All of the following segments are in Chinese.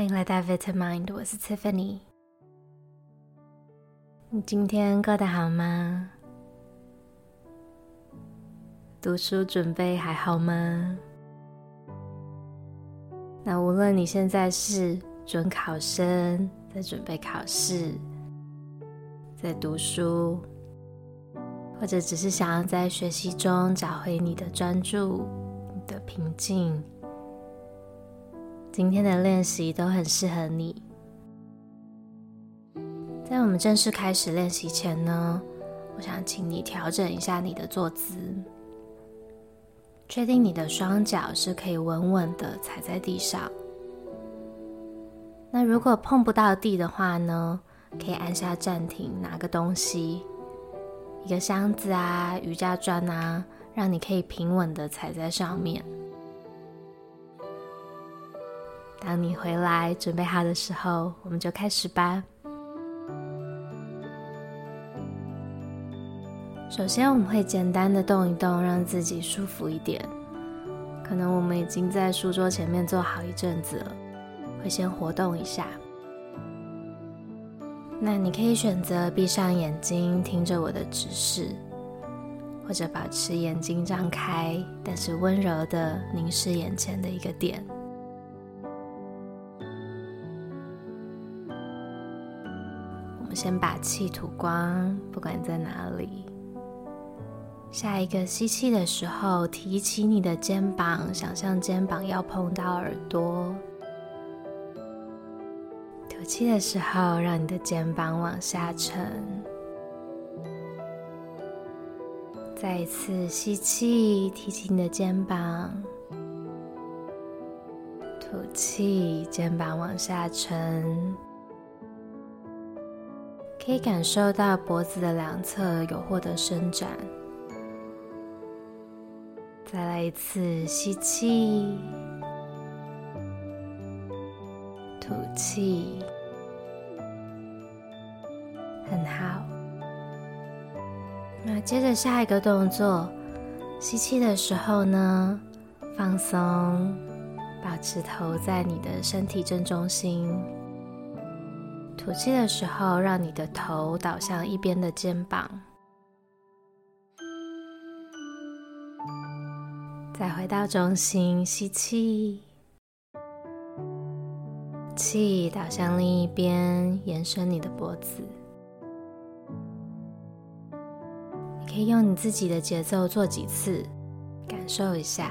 欢迎来到 Vitamind，我是 Tiffany。你今天过得好吗？读书准备还好吗？那无论你现在是准考生，在准备考试，在读书，或者只是想要在学习中找回你的专注、你的平静。今天的练习都很适合你。在我们正式开始练习前呢，我想请你调整一下你的坐姿，确定你的双脚是可以稳稳的踩在地上。那如果碰不到地的话呢，可以按下暂停，拿个东西，一个箱子啊、瑜伽砖啊，让你可以平稳的踩在上面。当你回来准备好的时候，我们就开始吧。首先，我们会简单的动一动，让自己舒服一点。可能我们已经在书桌前面坐好一阵子了，会先活动一下。那你可以选择闭上眼睛，听着我的指示，或者保持眼睛张开，但是温柔的凝视眼前的一个点。先把气吐光，不管在哪里。下一个吸气的时候，提起你的肩膀，想象肩膀要碰到耳朵。吐气的时候，让你的肩膀往下沉。再一次吸气，提起你的肩膀。吐气，肩膀往下沉。可以感受到脖子的两侧有获得伸展。再来一次吸气，吐气，很好。那接着下一个动作，吸气的时候呢，放松，保持头在你的身体正中心。吐气的时候，让你的头倒向一边的肩膀，再回到中心，吸气，气倒向另一边，延伸你的脖子。你可以用你自己的节奏做几次，感受一下。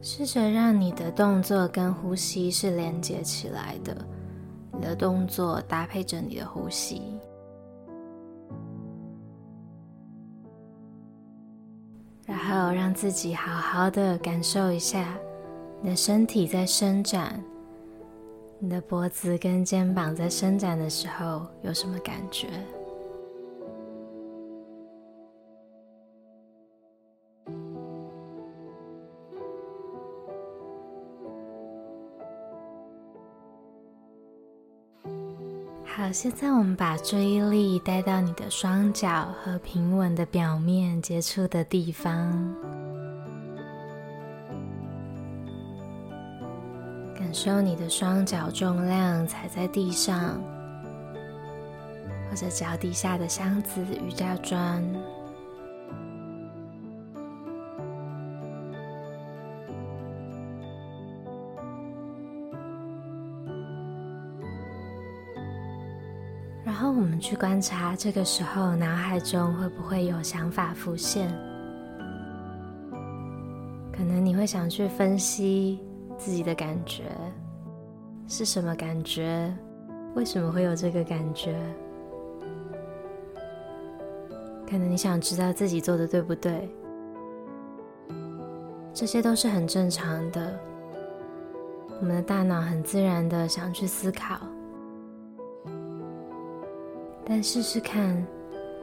试着让你的动作跟呼吸是连接起来的，你的动作搭配着你的呼吸，然后让自己好好的感受一下你的身体在伸展，你的脖子跟肩膀在伸展的时候有什么感觉？好，现在我们把注意力带到你的双脚和平稳的表面接触的地方，感受你的双脚重量踩在地上，或者脚底下的箱子、瑜伽砖。然后我们去观察，这个时候脑海中会不会有想法浮现？可能你会想去分析自己的感觉，是什么感觉？为什么会有这个感觉？可能你想知道自己做的对不对？这些都是很正常的。我们的大脑很自然的想去思考。但试试看，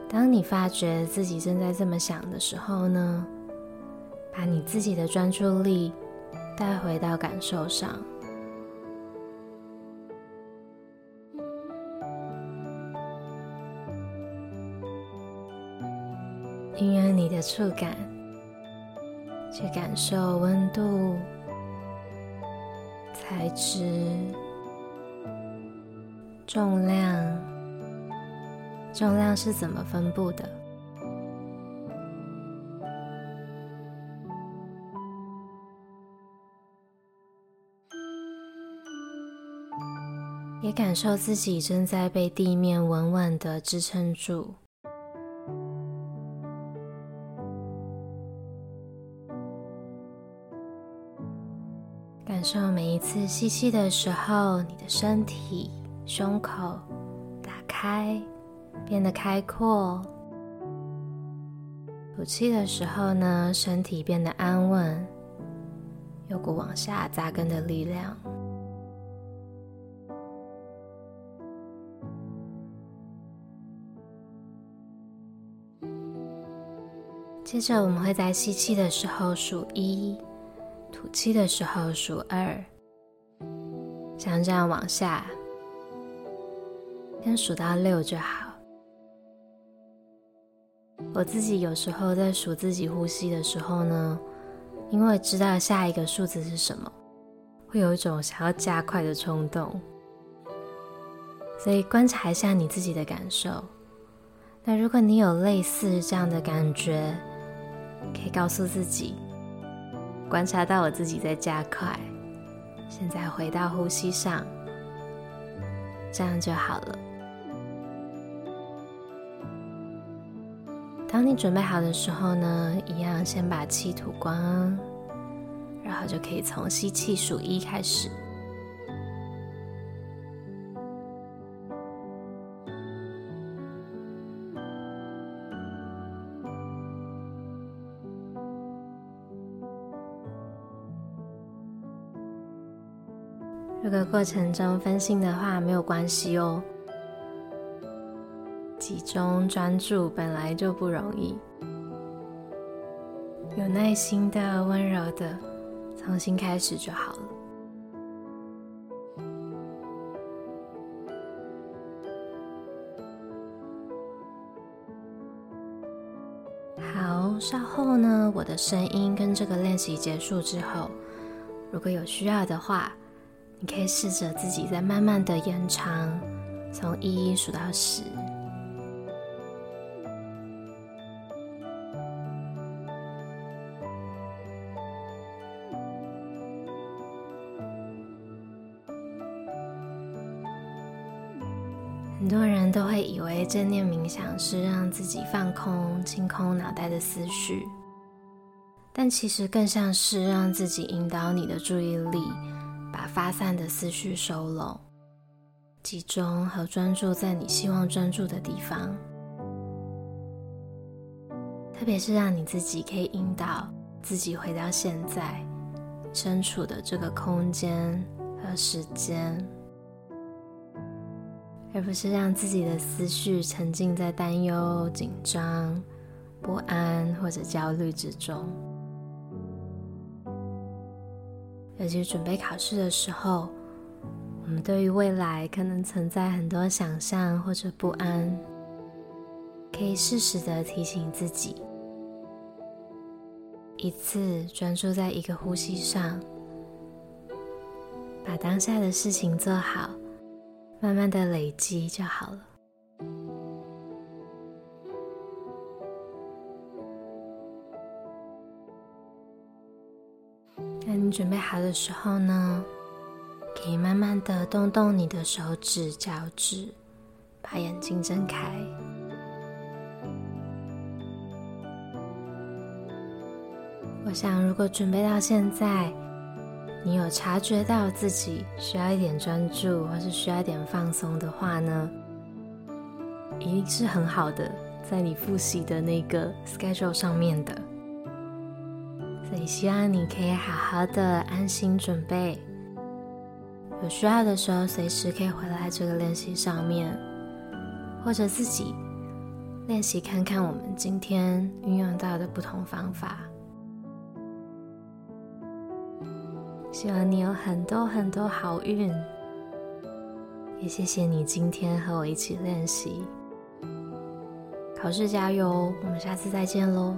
当你发觉自己正在这么想的时候呢，把你自己的专注力带回到感受上，运用你的触感，去感受温度、材质、重量，重量是怎么分布的？也感受自己正在被地面稳稳的支撑住。感受每一次吸气的时候，你的身体、胸口打开，变得开阔；吐气的时候呢，身体变得安稳，有股往下扎根的力量。接着，我们会在吸气的时候数一。吐气的时候数二，像这样往下，先数到六就好。我自己有时候在数自己呼吸的时候呢，因为知道下一个数字是什么，会有一种想要加快的冲动。所以观察一下你自己的感受。那如果你有类似这样的感觉，可以告诉自己。观察到我自己在加快，现在回到呼吸上，这样就好了。当你准备好的时候呢，一样先把气吐光，然后就可以从吸气数一开始。这个过程中分心的话没有关系哦，集中专注本来就不容易，有耐心的、温柔的，重新开始就好了。好，稍后呢，我的声音跟这个练习结束之后，如果有需要的话。你可以试着自己再慢慢的延长，从一数到十。很多人都会以为正念冥想是让自己放空、清空脑袋的思绪，但其实更像是让自己引导你的注意力。把发散的思绪收拢，集中和专注在你希望专注的地方。特别是让你自己可以引导自己回到现在身处的这个空间和时间，而不是让自己的思绪沉浸在担忧、紧张、不安或者焦虑之中。尤其准备考试的时候，我们对于未来可能存在很多想象或者不安，可以适时的提醒自己，一次专注在一个呼吸上，把当下的事情做好，慢慢的累积就好了。你准备好的时候呢，可以慢慢的动动你的手指、脚趾，把眼睛睁开。我想，如果准备到现在，你有察觉到自己需要一点专注，或是需要一点放松的话呢，一定是很好的，在你复习的那个 schedule 上面的。所以希望你可以好好的安心准备，有需要的时候随时可以回来这个练习上面，或者自己练习看看我们今天运用到的不同方法。希望你有很多很多好运，也谢谢你今天和我一起练习。考试加油，我们下次再见喽。